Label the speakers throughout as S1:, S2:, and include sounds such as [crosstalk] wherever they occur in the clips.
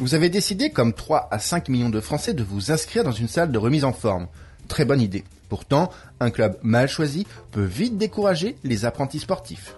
S1: Vous avez décidé, comme 3 à 5 millions de Français, de vous inscrire dans une salle de remise en forme. Très bonne idée. Pourtant, un club mal choisi peut vite décourager les apprentis sportifs.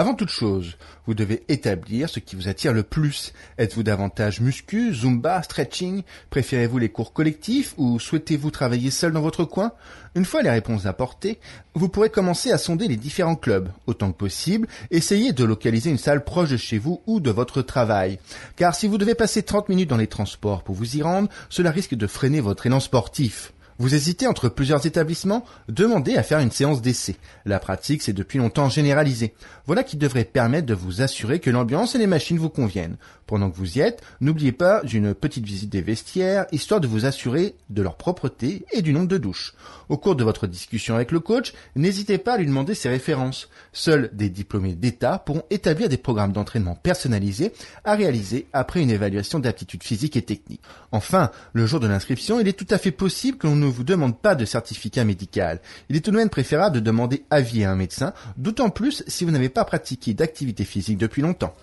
S1: Avant toute chose, vous devez établir ce qui vous attire le plus. Êtes-vous davantage muscu, zumba, stretching? Préférez-vous les cours collectifs ou souhaitez-vous travailler seul dans votre coin? Une fois les réponses apportées, vous pourrez commencer à sonder les différents clubs. Autant que possible, essayez de localiser une salle proche de chez vous ou de votre travail. Car si vous devez passer 30 minutes dans les transports pour vous y rendre, cela risque de freiner votre élan sportif. Vous hésitez entre plusieurs établissements Demandez à faire une séance d'essai. La pratique s'est depuis longtemps généralisée. Voilà qui devrait permettre de vous assurer que l'ambiance et les machines vous conviennent. Pendant que vous y êtes, n'oubliez pas d'une petite visite des vestiaires, histoire de vous assurer de leur propreté et du nombre de douches. Au cours de votre discussion avec le coach, n'hésitez pas à lui demander ses références. Seuls des diplômés d'État pourront établir des programmes d'entraînement personnalisés à réaliser après une évaluation d'aptitude physique et technique. Enfin, le jour de l'inscription, il est tout à fait possible que l'on vous demande pas de certificat médical. Il est tout de même préférable de demander avis à un médecin, d'autant plus si vous n'avez pas pratiqué d'activité physique depuis longtemps.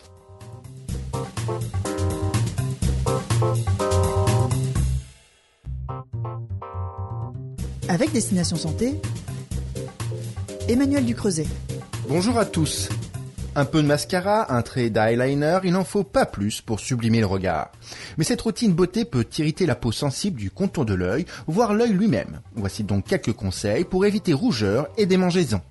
S2: Avec Destination Santé, Emmanuel Ducreuset.
S1: Bonjour à tous. Un peu de mascara, un trait d'eyeliner, il n'en faut pas plus pour sublimer le regard. Mais cette routine beauté peut irriter la peau sensible du contour de l'œil, voire l'œil lui-même. Voici donc quelques conseils pour éviter rougeur et démangeaisons.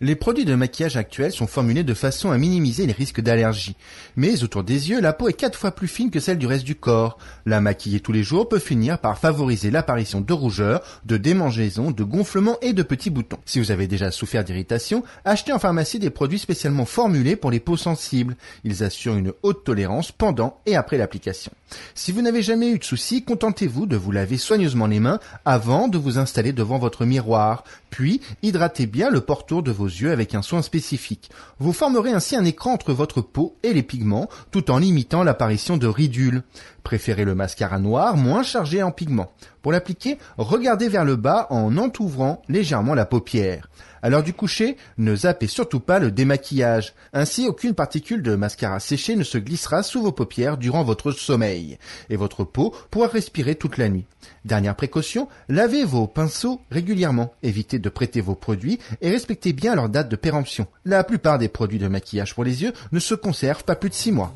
S1: Les produits de maquillage actuels sont formulés de façon à minimiser les risques d'allergie. Mais autour des yeux, la peau est quatre fois plus fine que celle du reste du corps. La maquiller tous les jours peut finir par favoriser l'apparition de rougeurs, de démangeaisons, de gonflements et de petits boutons. Si vous avez déjà souffert d'irritation, achetez en pharmacie des produits spécialement formulés pour les peaux sensibles. Ils assurent une haute tolérance pendant et après l'application. Si vous n'avez jamais eu de soucis, contentez-vous de vous laver soigneusement les mains avant de vous installer devant votre miroir. Puis, hydratez bien le portour de vos yeux avec un soin spécifique. Vous formerez ainsi un écran entre votre peau et les pigments, tout en limitant l'apparition de ridules. Préférez le mascara noir moins chargé en pigments. Pour l'appliquer, regardez vers le bas en entouvrant légèrement la paupière. À l'heure du coucher, ne zappez surtout pas le démaquillage. Ainsi, aucune particule de mascara séché ne se glissera sous vos paupières durant votre sommeil. Et votre peau pourra respirer toute la nuit. Dernière précaution, lavez vos pinceaux régulièrement. Évitez de prêter vos produits et respectez bien leur date de péremption. La plupart des produits de maquillage pour les yeux ne se conservent pas plus de 6 mois.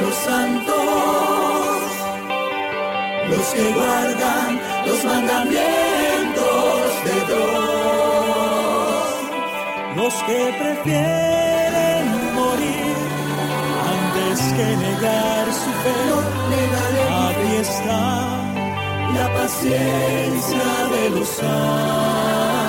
S3: Los santos, los que guardan los mandamientos de Dios, los que prefieren morir antes que negar su fe. Aquí está la paciencia de los santos.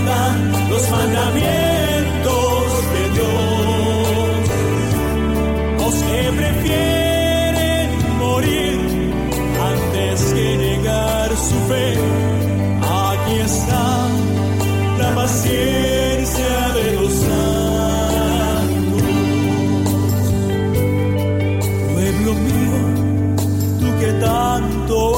S3: los mandamientos de Dios. Los que prefieren morir antes que negar su fe, aquí está la paciencia de los santos. Pueblo mío, tú que tanto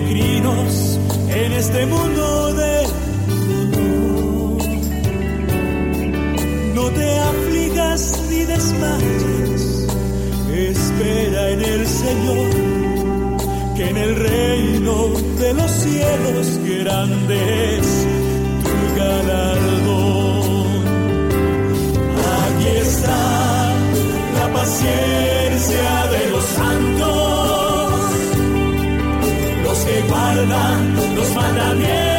S3: peregrinos en este mundo de. No te aflijas ni desmayes, espera en el Señor, que en el reino de los cielos grande es tu galardón. Aquí está la paciencia guarda los mandamientos.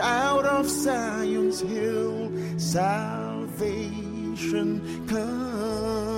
S4: out of Zion's hill salvation comes.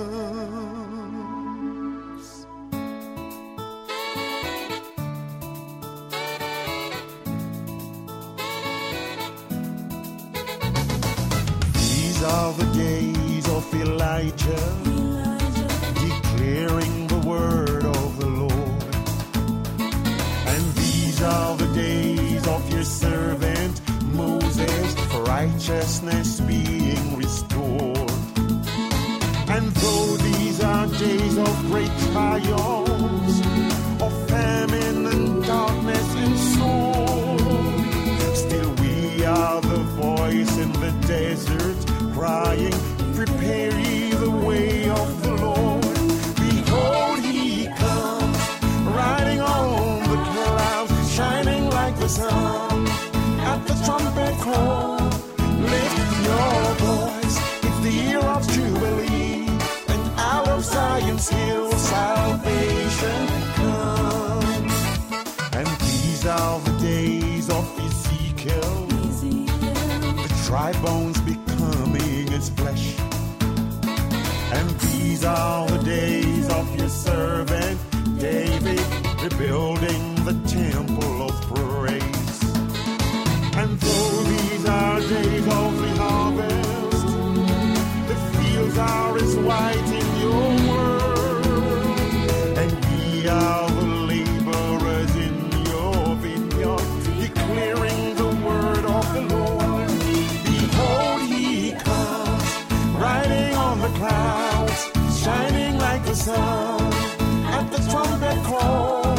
S4: At the trumpet call,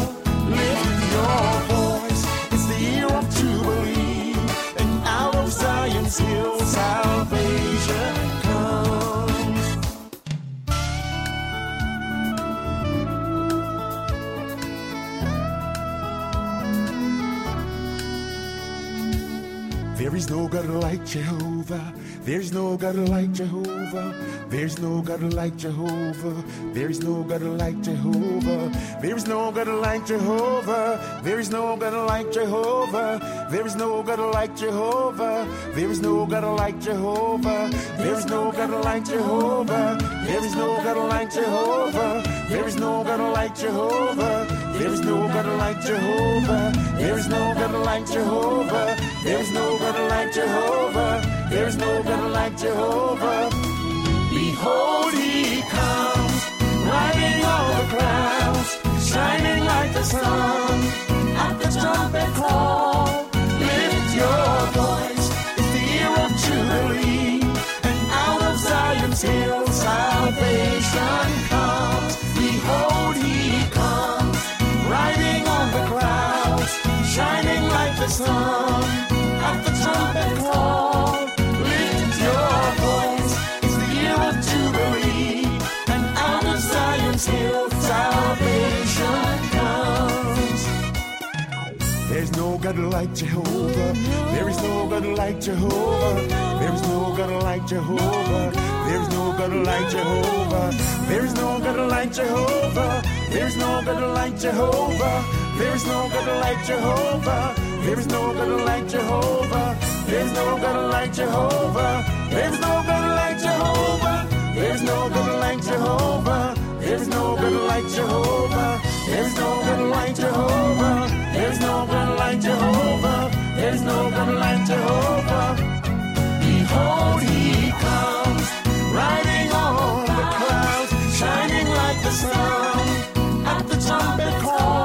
S4: lift your voice. It's the year of Jubilee, and Zion's salvation comes. There is no God like Jehovah. There's no God like Jehovah. There's no God like Jehovah. There's no God like Jehovah. There's no God like Jehovah. There's no God like Jehovah. There's no God like Jehovah. There's no God like Jehovah. There's no God like Jehovah. There is no God like Jehovah. There is no God like Jehovah. There is no God like Jehovah. There is no God like Jehovah. There is no God like Jehovah. Jehovah. Behold, he comes, riding on the clouds, shining like the sun. At the trumpet call, lift your voice. It's the year of Jubilee, and out of Zion's hill salvation comes. Behold, he comes, riding on the clouds, shining like the sun. Like Jehovah. There is no God like Jehovah. There is no God like Jehovah. There is no God like Jehovah. There is no God like Jehovah. There is no God like Jehovah. There is no God like Jehovah. There is no God like Jehovah. There is no God like Jehovah. There is no God like Jehovah. There is no God like Jehovah. There is no God like Jehovah. There is no God like Jehovah. There is no God like Jehovah. There is no God like Jehovah. Behold, he comes, riding on the clouds, shining like the sun. At the trumpet call,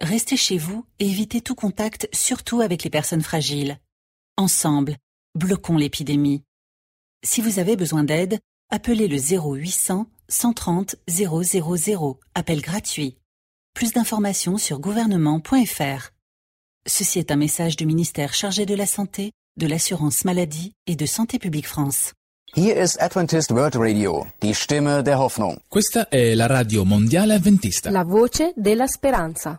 S5: restez chez vous et évitez tout contact, surtout avec les personnes fragiles. Ensemble, bloquons l'épidémie. Si vous avez besoin d'aide, appelez le 0800 130 000, appel gratuit. Plus d'informations sur gouvernement.fr. Ceci est un message du ministère chargé de la Santé, de l'Assurance Maladie et de Santé publique France.
S6: Hier ist Adventist World Radio, die Stimme der Hoffnung.
S7: Questa è la radio mondiale avventista.
S8: La voce della speranza.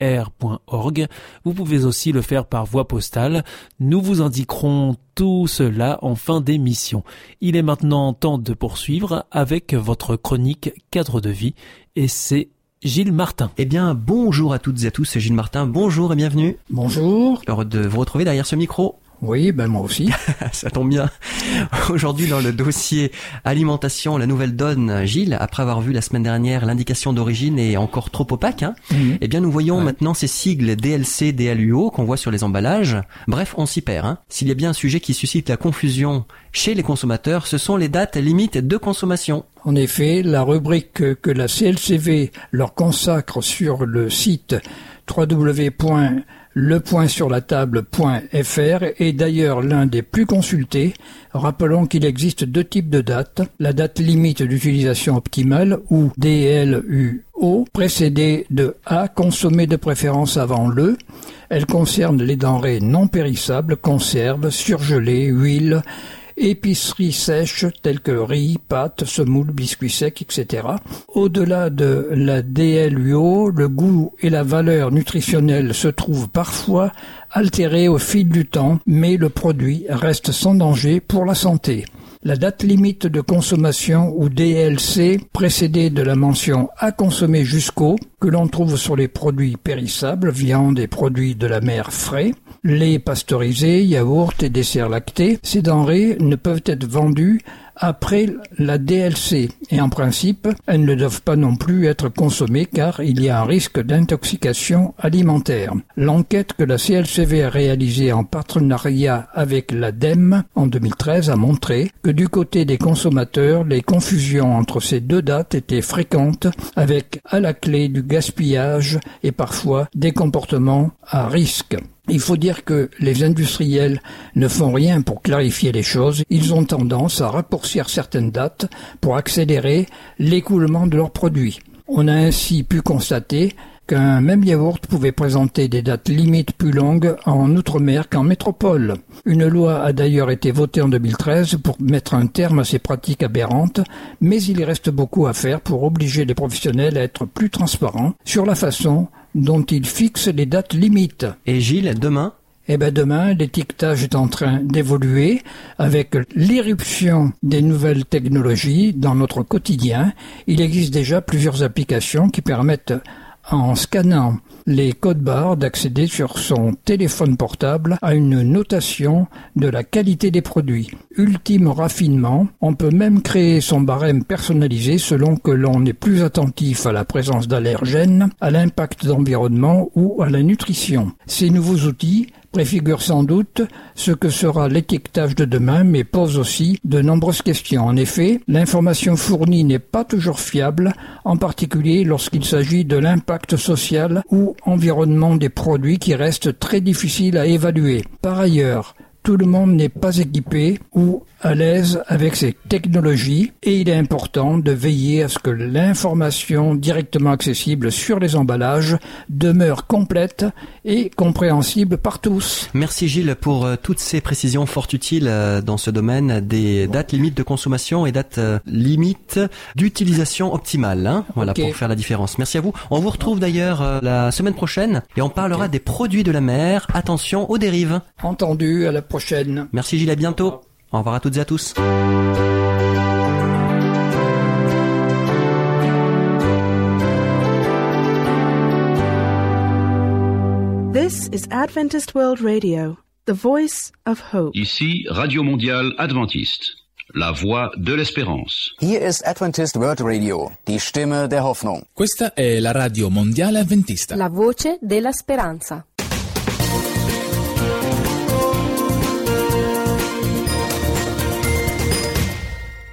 S9: r.org. Vous pouvez aussi le faire par voie postale. Nous vous indiquerons tout cela en fin d'émission. Il est maintenant temps de poursuivre avec votre chronique cadre de vie et c'est Gilles Martin.
S10: Eh bien, bonjour à toutes et à tous, c'est Gilles Martin. Bonjour et bienvenue.
S11: Bonjour.
S10: Heureux de vous retrouver derrière ce micro.
S11: Oui, ben moi aussi. [laughs]
S10: Ça tombe bien. Aujourd'hui, dans le dossier alimentation, la nouvelle donne, Gilles, après avoir vu la semaine dernière l'indication d'origine est encore trop opaque, hein,
S11: Mhm.
S10: eh bien, nous voyons
S11: Ouais.
S10: maintenant ces sigles DLC, DLUO qu'on voit sur les emballages. Bref, on s'y perd. Hein. S'il y a bien un sujet qui suscite la confusion chez les consommateurs, ce sont les dates limites de consommation.
S11: En effet, la rubrique que, la CLCV leur consacre sur le site www.lepointsurlatable.fr est d'ailleurs l'un des plus consultés. Rappelons qu'il existe deux types de dates. La date limite d'utilisation optimale ou DLUO, précédée de A, consommée de préférence avant le. Elle concerne les denrées non périssables, conserves, surgelées, huiles, épiceries sèches telles que riz, pâtes, semoule, biscuits secs, etc. Au-delà de la DLUO, le goût et la valeur nutritionnelle se trouvent parfois altérés au fil du temps, mais le produit reste sans danger pour la santé. La date limite de consommation ou DLC précédée de la mention à consommer jusqu'au que l'on trouve sur les produits périssables, viande et produits de la mer frais, lait pasteurisé, yaourt et desserts lactés, ces denrées ne peuvent être vendues après la DLC et en principe, elles ne doivent pas non plus être consommées car il y a un risque d'intoxication alimentaire. L'enquête que la CLCV a réalisée en partenariat avec l'ADEME en 2013 a montré que du côté des consommateurs, les confusions entre ces deux dates étaient fréquentes avec à la clé du gaspillage et parfois des comportements à risque. Il faut dire que les industriels ne font rien pour clarifier les choses, ils ont tendance à raccourcir certaines dates pour accélérer l'écoulement de leurs produits. On a ainsi pu constater qu'un même yaourt pouvait présenter des dates limites plus longues en Outre-mer qu'en métropole. Une loi a d'ailleurs été votée en 2013 pour mettre un terme à ces pratiques aberrantes, mais il reste beaucoup à faire pour obliger les professionnels à être plus transparents sur la façon dont ils fixent les dates limites.
S10: Et Gilles, demain,
S11: Eh ben demain, l'étiquetage est en train d'évoluer avec l'irruption des nouvelles technologies dans notre quotidien. Il existe déjà plusieurs applications qui permettent, en scannant les codes barres, d'accéder sur son téléphone portable à une notation de la qualité des produits. Ultime raffinement, on peut même créer son barème personnalisé selon que l'on est plus attentif à la présence d'allergènes, à l'impact d'environnement ou à la nutrition. Ces nouveaux outils préfigure sans doute ce que sera l'étiquetage de demain, mais pose aussi de nombreuses questions. En effet, l'information fournie n'est pas toujours fiable, en particulier lorsqu'il s'agit de l'impact social ou environnement des produits qui reste très difficile à évaluer. Par ailleurs, tout le monde n'est pas équipé ou à l'aise avec ces technologies et il est important de veiller à ce que l'information directement accessible sur les emballages demeure complète et compréhensible par tous.
S10: Merci Gilles pour euh, toutes ces précisions fort utiles euh, dans ce domaine des dates limites de consommation et dates euh, limites d'utilisation optimale. Hein voilà pour faire la différence. Merci à vous. On vous retrouve d'ailleurs la semaine prochaine et on parlera des produits de la mer. Attention aux dérives.
S11: Entendu, à la prochaine.
S10: Merci Gilles, à bientôt. Au revoir à toutes et à tous.
S12: This is Adventist World Radio, the voice of hope.
S13: Ici Radio Mondiale Adventiste, la voix de l'espérance.
S6: Hier ist Adventist World Radio, die Stimme der Hoffnung.
S7: Questa è la radio mondiale adventista.
S8: La voce della speranza.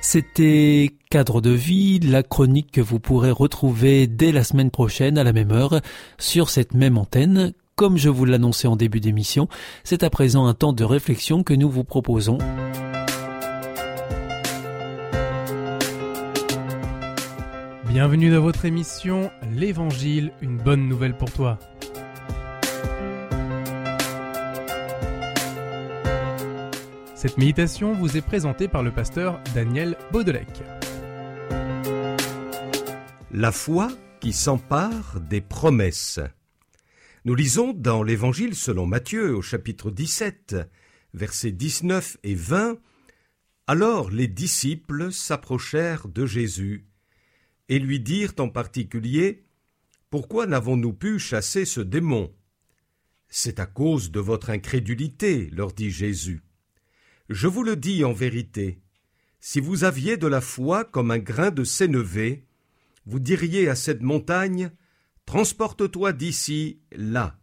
S9: C'était Cadre de vie, la chronique que vous pourrez retrouver dès la semaine prochaine à la même heure sur cette même antenne. Comme je vous l'annonçais en début d'émission, c'est à présent un temps de réflexion que nous vous proposons.
S14: Bienvenue dans votre émission L'Évangile, une bonne nouvelle pour toi. Cette méditation vous est présentée par le pasteur Daniel Baudelec.
S15: La foi qui s'empare des promesses. Nous lisons dans l'Évangile selon Matthieu au chapitre 17, versets 19 et 20, Alors les disciples s'approchèrent de Jésus et lui dirent en particulier, Pourquoi n'avons-nous pu chasser ce démon C'est à cause de votre incrédulité, leur dit Jésus. Je vous le dis en vérité, si vous aviez de la foi comme un grain de sénévé, vous diriez à cette montagne, Transporte-toi d'ici, là,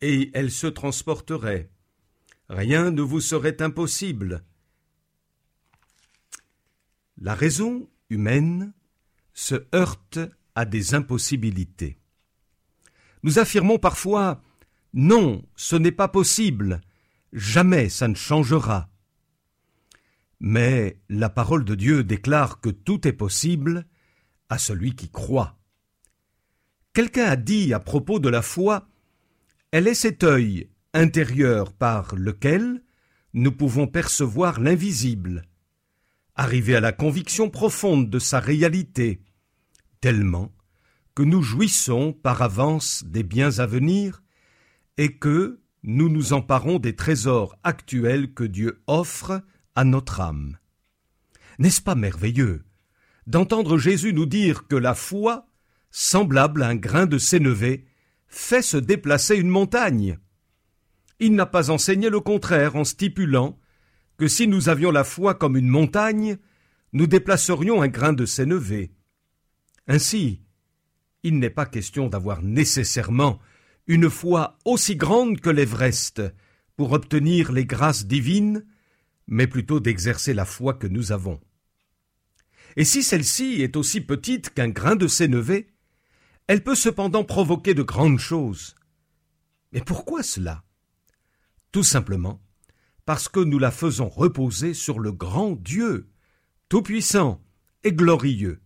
S15: et elle se transporterait. Rien ne vous serait impossible. La raison humaine se heurte à des impossibilités. Nous affirmons parfois Non, ce n'est pas possible, jamais ça ne changera. Mais la parole de Dieu déclare que tout est possible à celui qui croit. Quelqu'un a dit à propos de la foi Elle est cet œil intérieur par lequel nous pouvons percevoir l'invisible, arriver à la conviction profonde de sa réalité, tellement que nous jouissons par avance des biens à venir et que nous nous emparons des trésors actuels que Dieu offre à notre âme. N'est-ce pas merveilleux d'entendre Jésus nous dire que la foi, semblable à un grain de sénévé, fait se déplacer une montagne? Il n'a pas enseigné le contraire en stipulant que si nous avions la foi comme une montagne, nous déplacerions un grain de sénévé. Ainsi, il n'est pas question d'avoir nécessairement une foi aussi grande que l'Everest pour obtenir les grâces divines, mais plutôt d'exercer la foi que nous avons. Et si celle-ci est aussi petite qu'un grain de sénévé, elle peut cependant provoquer de grandes choses. Mais pourquoi cela? Tout simplement parce que nous la faisons reposer sur le grand Dieu, tout-puissant et glorieux.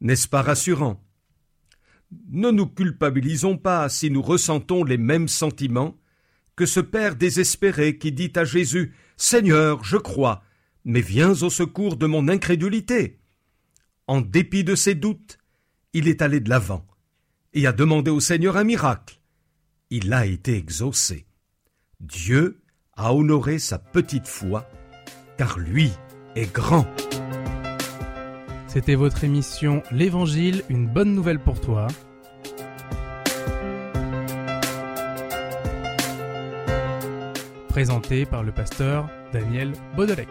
S15: N'est-ce pas rassurant? Ne nous culpabilisons pas si nous ressentons les mêmes sentiments que ce Père désespéré qui dit à Jésus Seigneur, je crois, mais viens au secours de mon incrédulité. En dépit de ses doutes, il est allé de l'avant et a demandé au Seigneur un miracle. Il a été exaucé. Dieu a honoré sa petite foi, car lui est grand.
S14: C'était votre émission L'Évangile, une bonne nouvelle pour toi. Présentée par le pasteur Daniel Baudelec.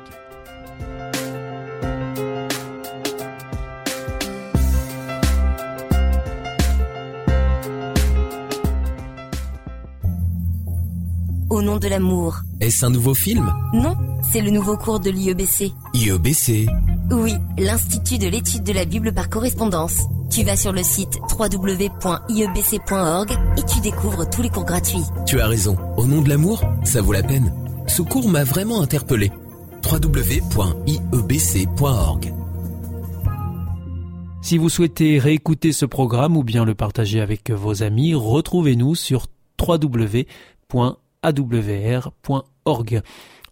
S16: Au nom de l'amour.
S17: Est-ce un nouveau film?
S16: Non, c'est le nouveau cours de l'IEBC.
S17: IEBC.
S16: Oui, l'Institut de l'étude de la Bible par correspondance. Tu vas sur le site www.iebc.org et tu découvres tous les cours gratuits.
S17: Tu as raison. Au nom de l'amour, ça vaut la peine. Ce cours m'a vraiment interpellé. www.iebc.org.
S9: Si vous souhaitez réécouter ce programme ou bien le partager avec vos amis, retrouvez-nous sur www.awr.org.